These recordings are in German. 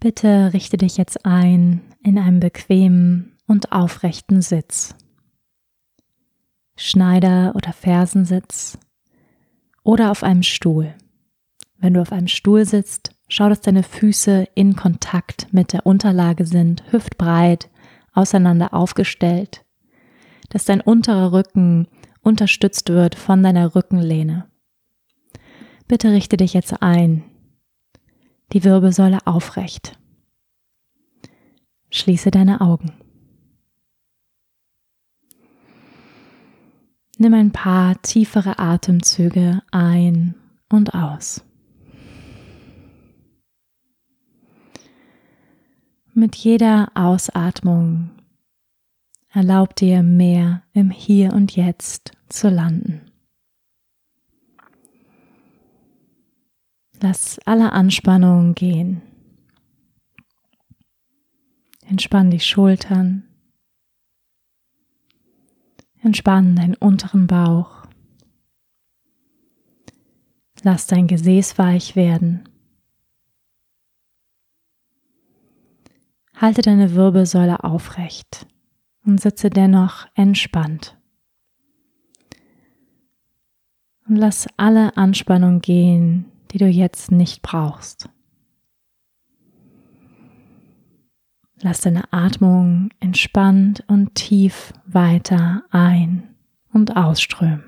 Bitte richte dich jetzt ein in einem bequemen und aufrechten Sitz. Schneider- oder Fersensitz oder auf einem Stuhl. Wenn du auf einem Stuhl sitzt, schau, dass deine Füße in Kontakt mit der Unterlage sind, hüftbreit, auseinander aufgestellt, dass dein unterer Rücken unterstützt wird von deiner Rückenlehne. Bitte richte dich jetzt ein die Wirbelsäule aufrecht. Schließe deine Augen. Nimm ein paar tiefere Atemzüge ein und aus. Mit jeder Ausatmung erlaub dir mehr im Hier und Jetzt zu landen. Lass alle Anspannungen gehen. Entspann die Schultern. Entspann deinen unteren Bauch. Lass dein Gesäß weich werden. Halte deine Wirbelsäule aufrecht und sitze dennoch entspannt. Und lass alle Anspannung gehen, die du jetzt nicht brauchst. Lass deine Atmung entspannt und tief weiter ein und ausströmen.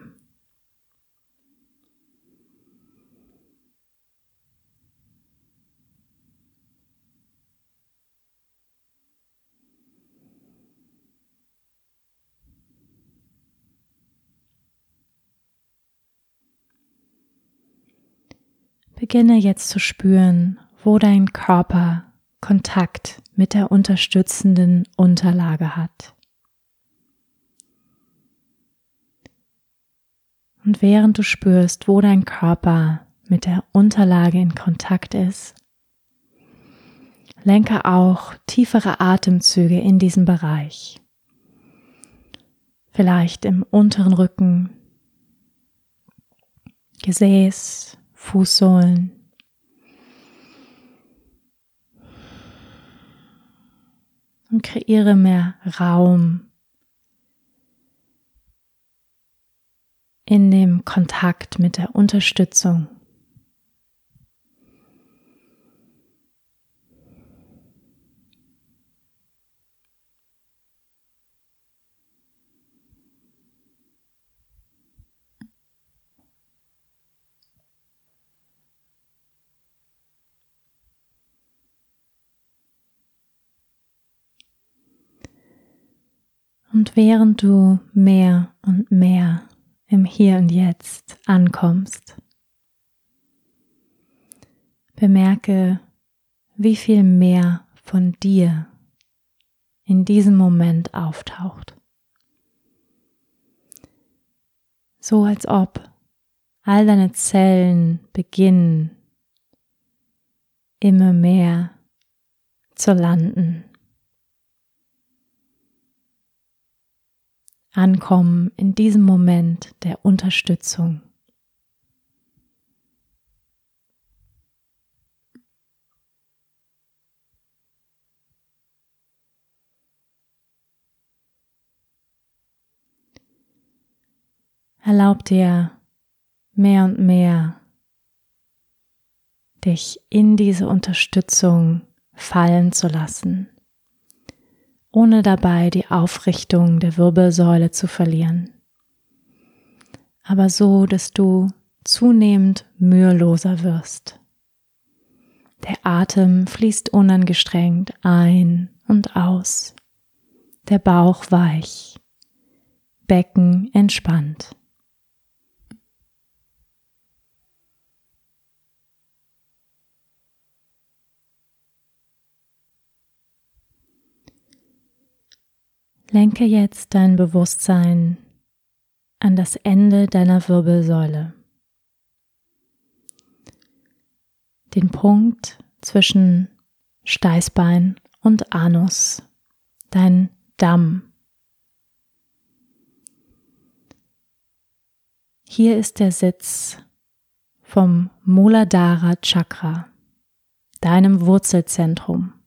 Beginne jetzt zu spüren, wo dein Körper Kontakt mit der unterstützenden Unterlage hat. Und während du spürst, wo dein Körper mit der Unterlage in Kontakt ist, lenke auch tiefere Atemzüge in diesem Bereich. Vielleicht im unteren Rücken, Gesäß, Fußsohlen. Und kreiere mehr Raum in dem Kontakt mit der Unterstützung. Und während du mehr und mehr im Hier und Jetzt ankommst, bemerke, wie viel mehr von dir in diesem Moment auftaucht. So als ob all deine Zellen beginnen immer mehr zu landen ankommen in diesem Moment der Unterstützung. Erlaub dir mehr und mehr dich in diese Unterstützung fallen zu lassen ohne dabei die Aufrichtung der Wirbelsäule zu verlieren. Aber so, dass du zunehmend müheloser wirst. Der Atem fließt unangestrengt ein und aus, der Bauch weich, Becken entspannt. Lenke jetzt dein Bewusstsein an das Ende deiner Wirbelsäule. Den Punkt zwischen Steißbein und Anus, dein Damm. Hier ist der Sitz vom Muladhara Chakra, deinem Wurzelzentrum.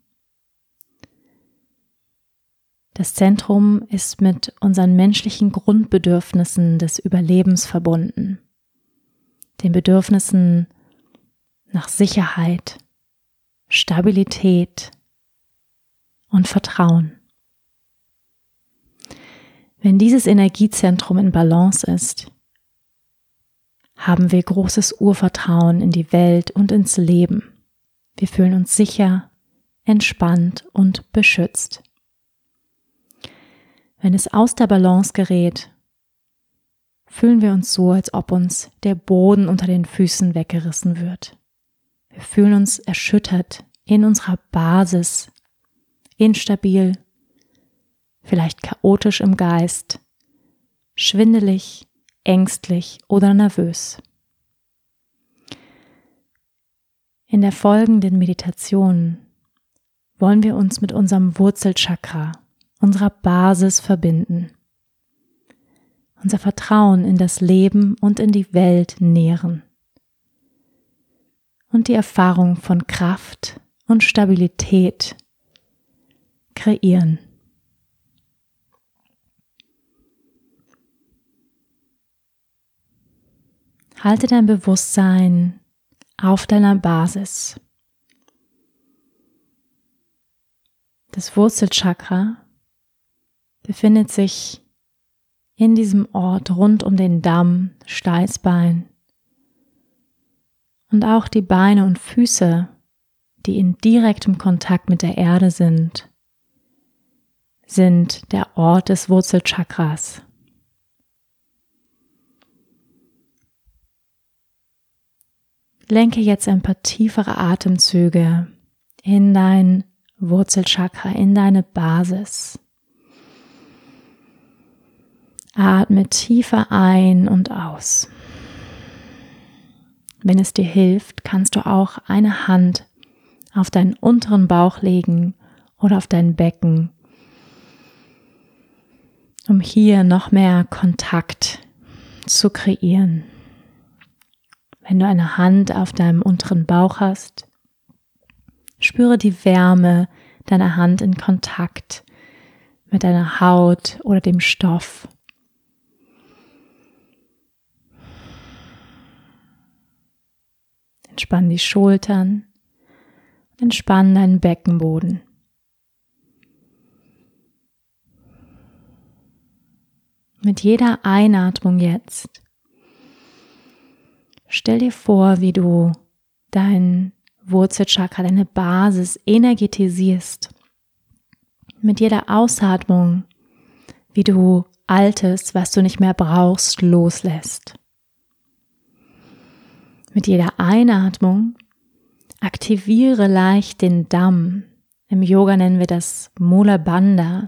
Das Zentrum ist mit unseren menschlichen Grundbedürfnissen des Überlebens verbunden, den Bedürfnissen nach Sicherheit, Stabilität und Vertrauen. Wenn dieses Energiezentrum in Balance ist, haben wir großes Urvertrauen in die Welt und ins Leben. Wir fühlen uns sicher, entspannt und beschützt. Wenn es aus der Balance gerät, fühlen wir uns so, als ob uns der Boden unter den Füßen weggerissen wird. Wir fühlen uns erschüttert in unserer Basis, instabil, vielleicht chaotisch im Geist, schwindelig, ängstlich oder nervös. In der folgenden Meditation wollen wir uns mit unserem Wurzelchakra, unserer Basis verbinden, unser Vertrauen in das Leben und in die Welt nähren und die Erfahrung von Kraft und Stabilität kreieren. Halte dein Bewusstsein auf deiner Basis. Das Wurzelchakra befindet sich in diesem Ort rund um den Damm, Steißbein und auch die Beine und Füße, die in direktem Kontakt mit der Erde sind, sind der Ort des Wurzelchakras. Lenke jetzt ein paar tiefere Atemzüge in dein Wurzelchakra, in deine Basis. Atme tiefer ein und aus. Wenn es dir hilft, kannst du auch eine Hand auf deinen unteren Bauch legen oder auf dein Becken, um hier noch mehr Kontakt zu kreieren. Wenn du eine Hand auf deinem unteren Bauch hast, spüre die Wärme deiner Hand in Kontakt mit deiner Haut oder dem Stoff. Entspann die Schultern, entspann deinen Beckenboden. Mit jeder Einatmung jetzt stell dir vor, wie du dein Wurzelchakra, deine Basis energetisierst. Mit jeder Ausatmung, wie du Altes, was du nicht mehr brauchst, loslässt. Mit jeder Einatmung aktiviere leicht den Damm. Im Yoga nennen wir das Mula Bandha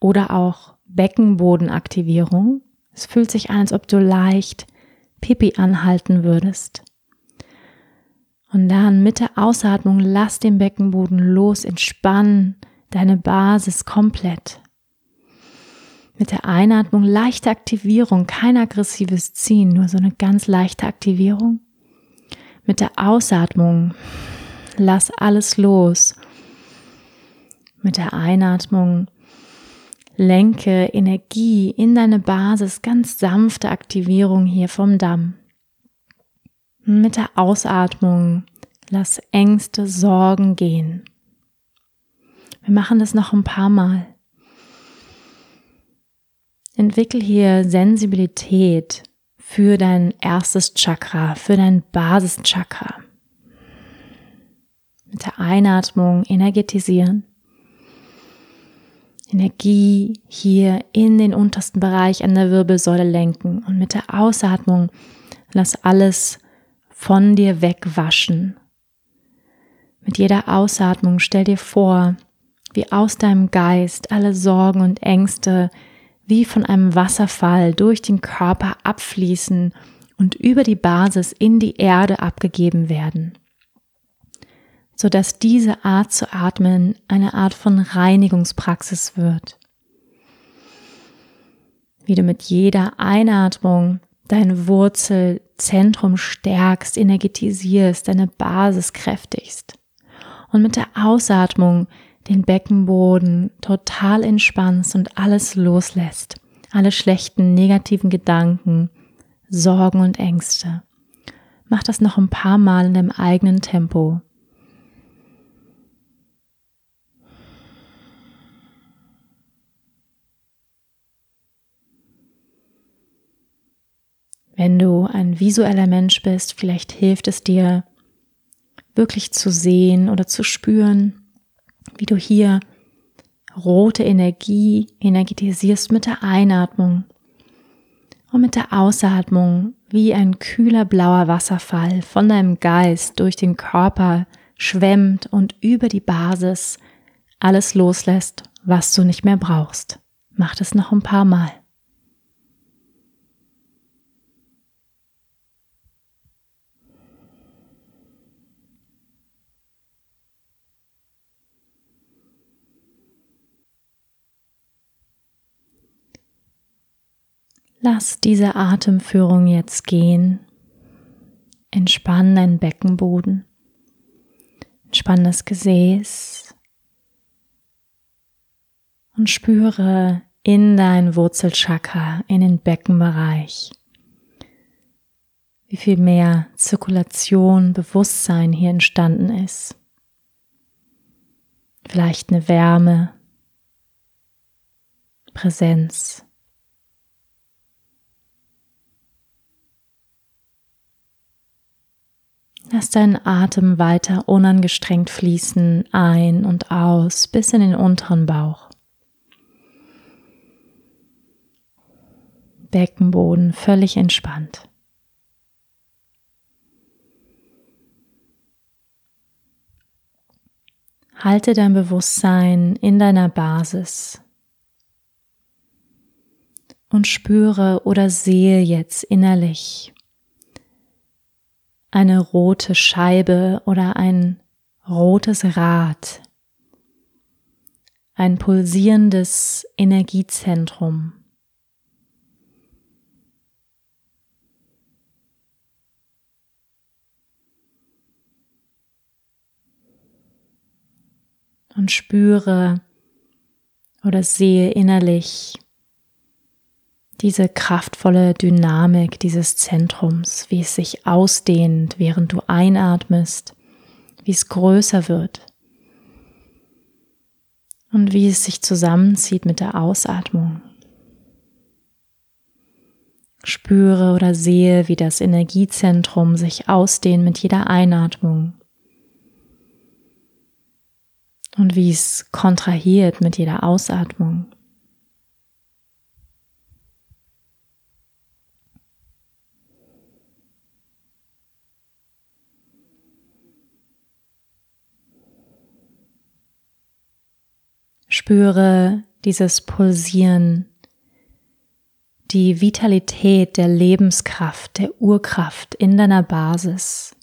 oder auch Beckenbodenaktivierung. Es fühlt sich an, als ob du leicht Pipi anhalten würdest. Und dann mit der Ausatmung lass den Beckenboden los, entspann deine Basis komplett. Mit der Einatmung leichte Aktivierung, kein aggressives Ziehen, nur so eine ganz leichte Aktivierung. Mit der Ausatmung lass alles los. Mit der Einatmung lenke Energie in deine Basis, ganz sanfte Aktivierung hier vom Damm. Mit der Ausatmung lass Ängste, Sorgen gehen. Wir machen das noch ein paar Mal. Entwickel hier Sensibilität für dein erstes Chakra, für dein Basischakra. Mit der Einatmung energetisieren. Energie hier in den untersten Bereich an der Wirbelsäule lenken und mit der Ausatmung lass alles von dir wegwaschen. Mit jeder Ausatmung stell dir vor, wie aus deinem Geist alle Sorgen und Ängste wie von einem Wasserfall durch den Körper abfließen und über die Basis in die Erde abgegeben werden, sodass diese Art zu atmen eine Art von Reinigungspraxis wird. Wie du mit jeder Einatmung dein Wurzelzentrum stärkst, energetisierst, deine Basis kräftigst. Und mit der Ausatmung den Beckenboden total entspannst und alles loslässt. Alle schlechten, negativen Gedanken, Sorgen und Ängste. Mach das noch ein paar Mal in deinem eigenen Tempo. Wenn du ein visueller Mensch bist, vielleicht hilft es dir, wirklich zu sehen oder zu spüren, wie du hier rote Energie energetisierst mit der Einatmung und mit der Ausatmung wie ein kühler blauer Wasserfall von deinem Geist durch den Körper schwemmt und über die Basis alles loslässt, was du nicht mehr brauchst. Mach das noch ein paar Mal. Lass diese Atemführung jetzt gehen. Entspann deinen Beckenboden. Entspann das Gesäß. Und spüre in dein Wurzelchakra, in den Beckenbereich, wie viel mehr Zirkulation, Bewusstsein hier entstanden ist. Vielleicht eine Wärme, Präsenz. Lass deinen Atem weiter unangestrengt fließen, ein und aus, bis in den unteren Bauch. Beckenboden völlig entspannt. Halte dein Bewusstsein in deiner Basis und spüre oder sehe jetzt innerlich, eine rote Scheibe oder ein rotes Rad, ein pulsierendes Energiezentrum. Und spüre oder sehe innerlich diese kraftvolle Dynamik dieses Zentrums, wie es sich ausdehnt, während du einatmest, wie es größer wird und wie es sich zusammenzieht mit der Ausatmung. Spüre oder sehe, wie das Energiezentrum sich ausdehnt mit jeder Einatmung und wie es kontrahiert mit jeder Ausatmung. Spüre dieses Pulsieren, die Vitalität der Lebenskraft, der Urkraft in deiner Basis.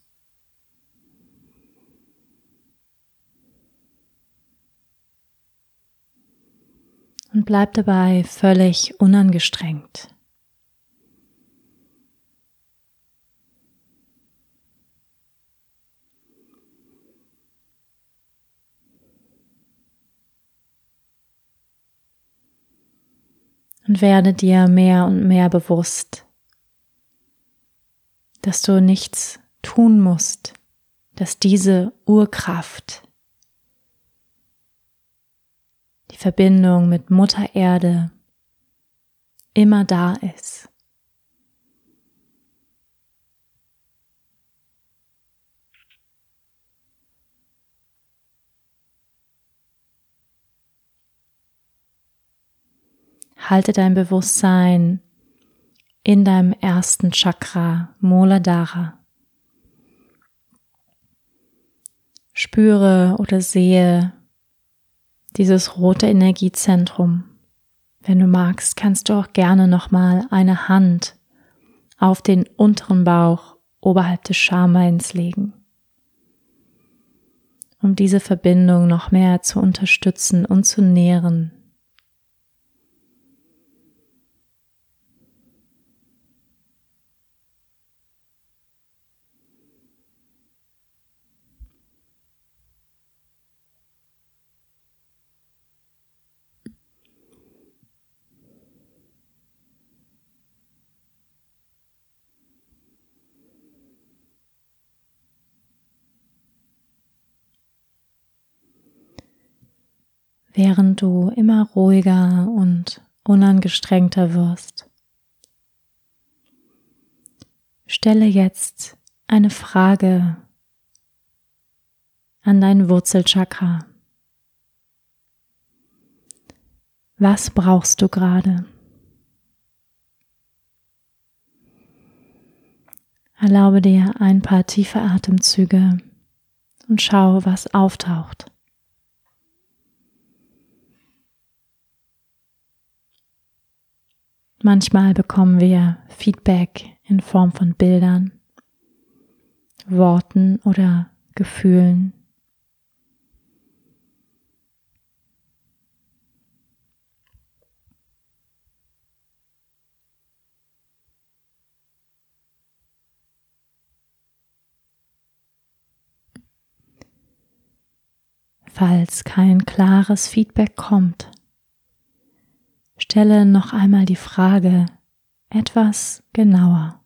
Und bleib dabei völlig unangestrengt. Und werde dir mehr und mehr bewusst, dass du nichts tun musst, dass diese Urkraft, die Verbindung mit Mutter Erde immer da ist. Halte dein Bewusstsein in deinem ersten Chakra, Muladhara. Spüre oder sehe dieses rote Energiezentrum. Wenn du magst, kannst du auch gerne nochmal eine Hand auf den unteren Bauch oberhalb des Schambeins legen, um diese Verbindung noch mehr zu unterstützen und zu nähren. Während du immer ruhiger und unangestrengter wirst. Stelle jetzt eine Frage an dein Wurzelchakra. Was brauchst du gerade? Erlaube dir ein paar tiefe Atemzüge und schau, was auftaucht. Manchmal bekommen wir Feedback in Form von Bildern, Worten oder Gefühlen. Falls kein klares Feedback kommt, stelle noch einmal die Frage etwas genauer.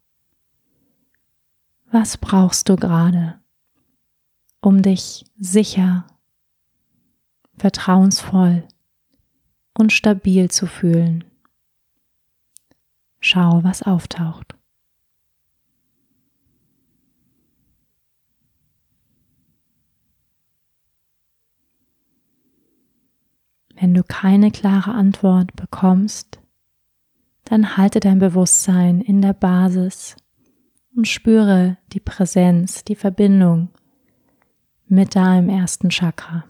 Was brauchst du gerade, um dich sicher, vertrauensvoll und stabil zu fühlen? Schau, was auftaucht. Wenn du keine klare Antwort bekommst, dann halte dein Bewusstsein in der Basis und spüre die Präsenz, die Verbindung mit deinem ersten Chakra.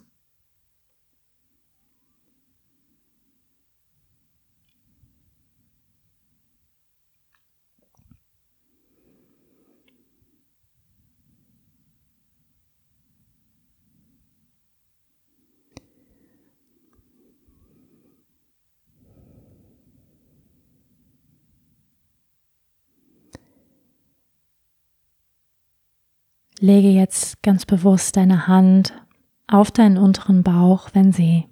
Lege jetzt ganz bewusst deine Hand auf deinen unteren Bauch, wenn sie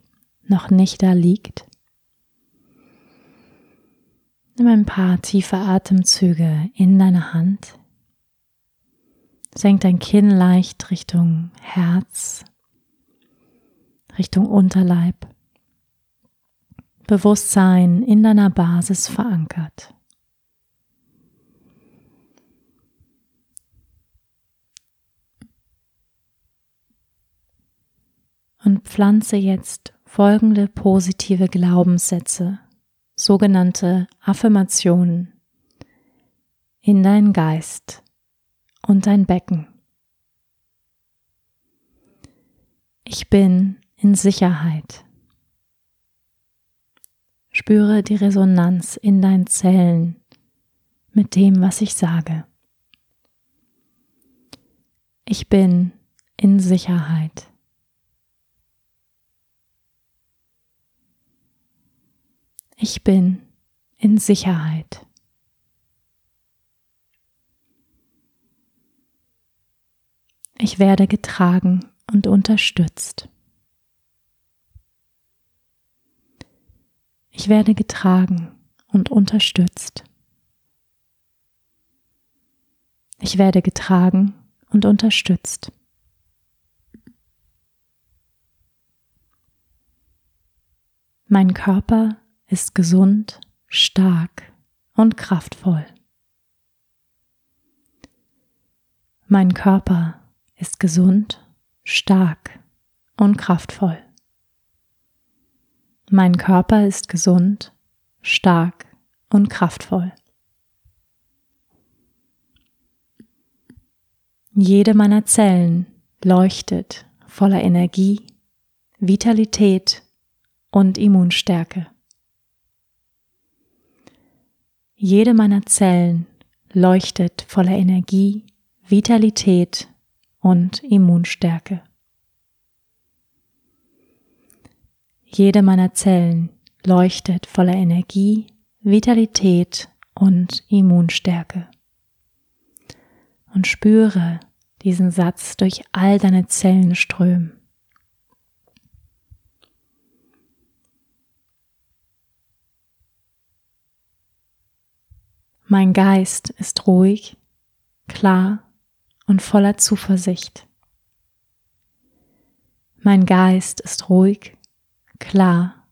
noch nicht da liegt. Nimm ein paar tiefe Atemzüge in deine Hand. Senk dein Kinn leicht Richtung Herz, Richtung Unterleib. Bewusstsein in deiner Basis verankert. Und pflanze jetzt folgende positive Glaubenssätze, sogenannte Affirmationen, in deinen Geist und dein Becken. Ich bin in Sicherheit. Spüre die Resonanz in deinen Zellen mit dem, was ich sage. Ich bin in Sicherheit. Ich bin in Sicherheit. Ich werde getragen und unterstützt. Ich werde getragen und unterstützt. Ich werde getragen und unterstützt. Mein Körper ist gesund, stark und kraftvoll. Mein Körper ist gesund, stark und kraftvoll. Mein Körper ist gesund, stark und kraftvoll. Jede meiner Zellen leuchtet voller Energie, Vitalität und Immunstärke. Jede meiner Zellen leuchtet voller Energie, Vitalität und Immunstärke. Jede meiner Zellen leuchtet voller Energie, Vitalität und Immunstärke. Und spüre diesen Satz durch all deine Zellen strömen. Mein Geist ist ruhig, klar und voller Zuversicht. Mein Geist ist ruhig, klar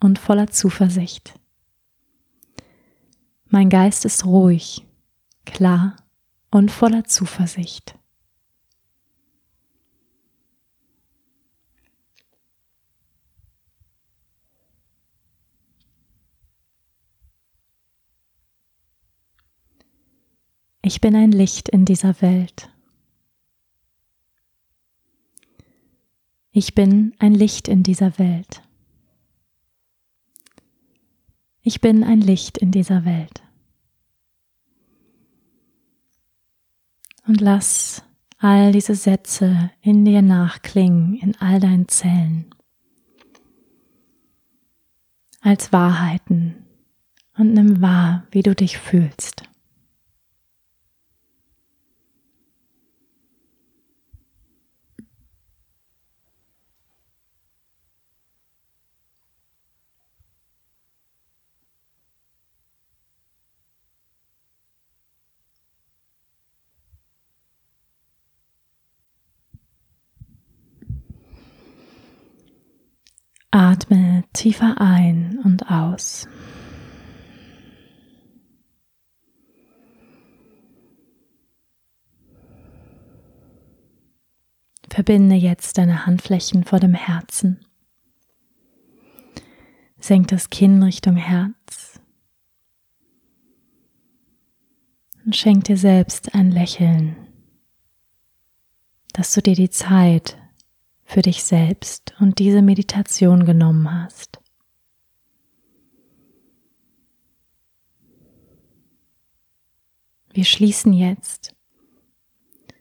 und voller Zuversicht. Mein Geist ist ruhig, klar und voller Zuversicht. Ich bin ein Licht in dieser Welt. Ich bin ein Licht in dieser Welt. Ich bin ein Licht in dieser Welt. Und lass all diese Sätze in dir nachklingen, in all deinen Zellen, als Wahrheiten und nimm wahr, wie du dich fühlst. Atme tiefer ein und aus. Verbinde jetzt deine Handflächen vor dem Herzen. Senk das Kinn Richtung Herz. Und schenk dir selbst ein Lächeln, dass du dir die Zeit für dich selbst und diese Meditation genommen hast. Wir schließen jetzt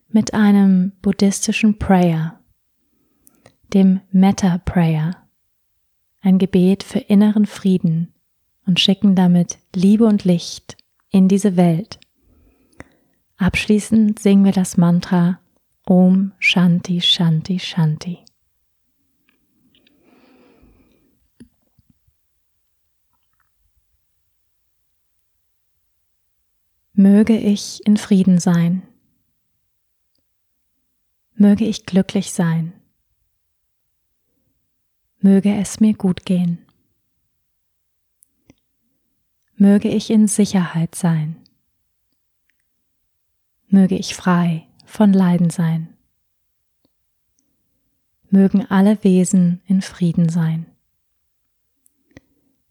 mit einem buddhistischen Prayer, dem Metta Prayer, ein Gebet für inneren Frieden und schicken damit Liebe und Licht in diese Welt. Abschließend singen wir das Mantra Om Shanti Shanti Shanti. Möge ich in Frieden sein. Möge ich glücklich sein. Möge es mir gut gehen. Möge ich in Sicherheit sein. Möge ich frei von Leiden sein. Mögen alle Wesen in Frieden sein.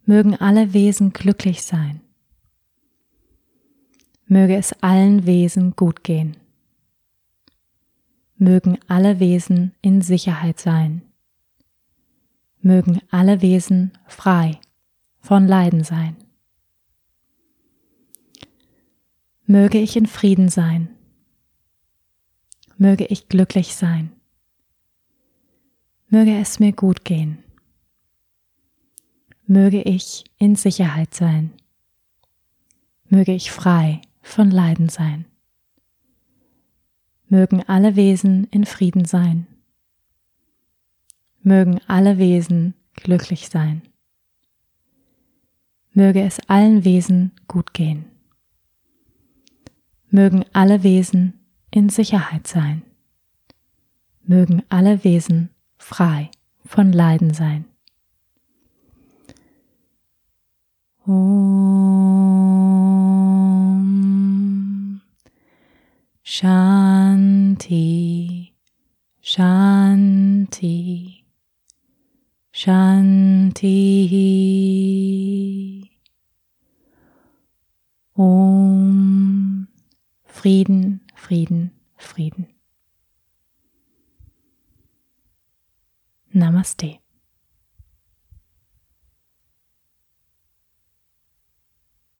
Mögen alle Wesen glücklich sein. Möge es allen Wesen gut gehen. Mögen alle Wesen in Sicherheit sein. Mögen alle Wesen frei von Leiden sein. Möge ich in Frieden sein möge ich glücklich sein. Möge es mir gut gehen. Möge ich in Sicherheit sein. Möge ich frei von Leiden sein. Mögen alle Wesen in Frieden sein. Mögen alle Wesen glücklich sein. Möge es allen Wesen gut gehen. Mögen alle Wesen in Sicherheit sein. Mögen alle Wesen frei von Leiden sein. Om Shanti Shanti Shanti Om Frieden Frieden, Frieden. Namaste.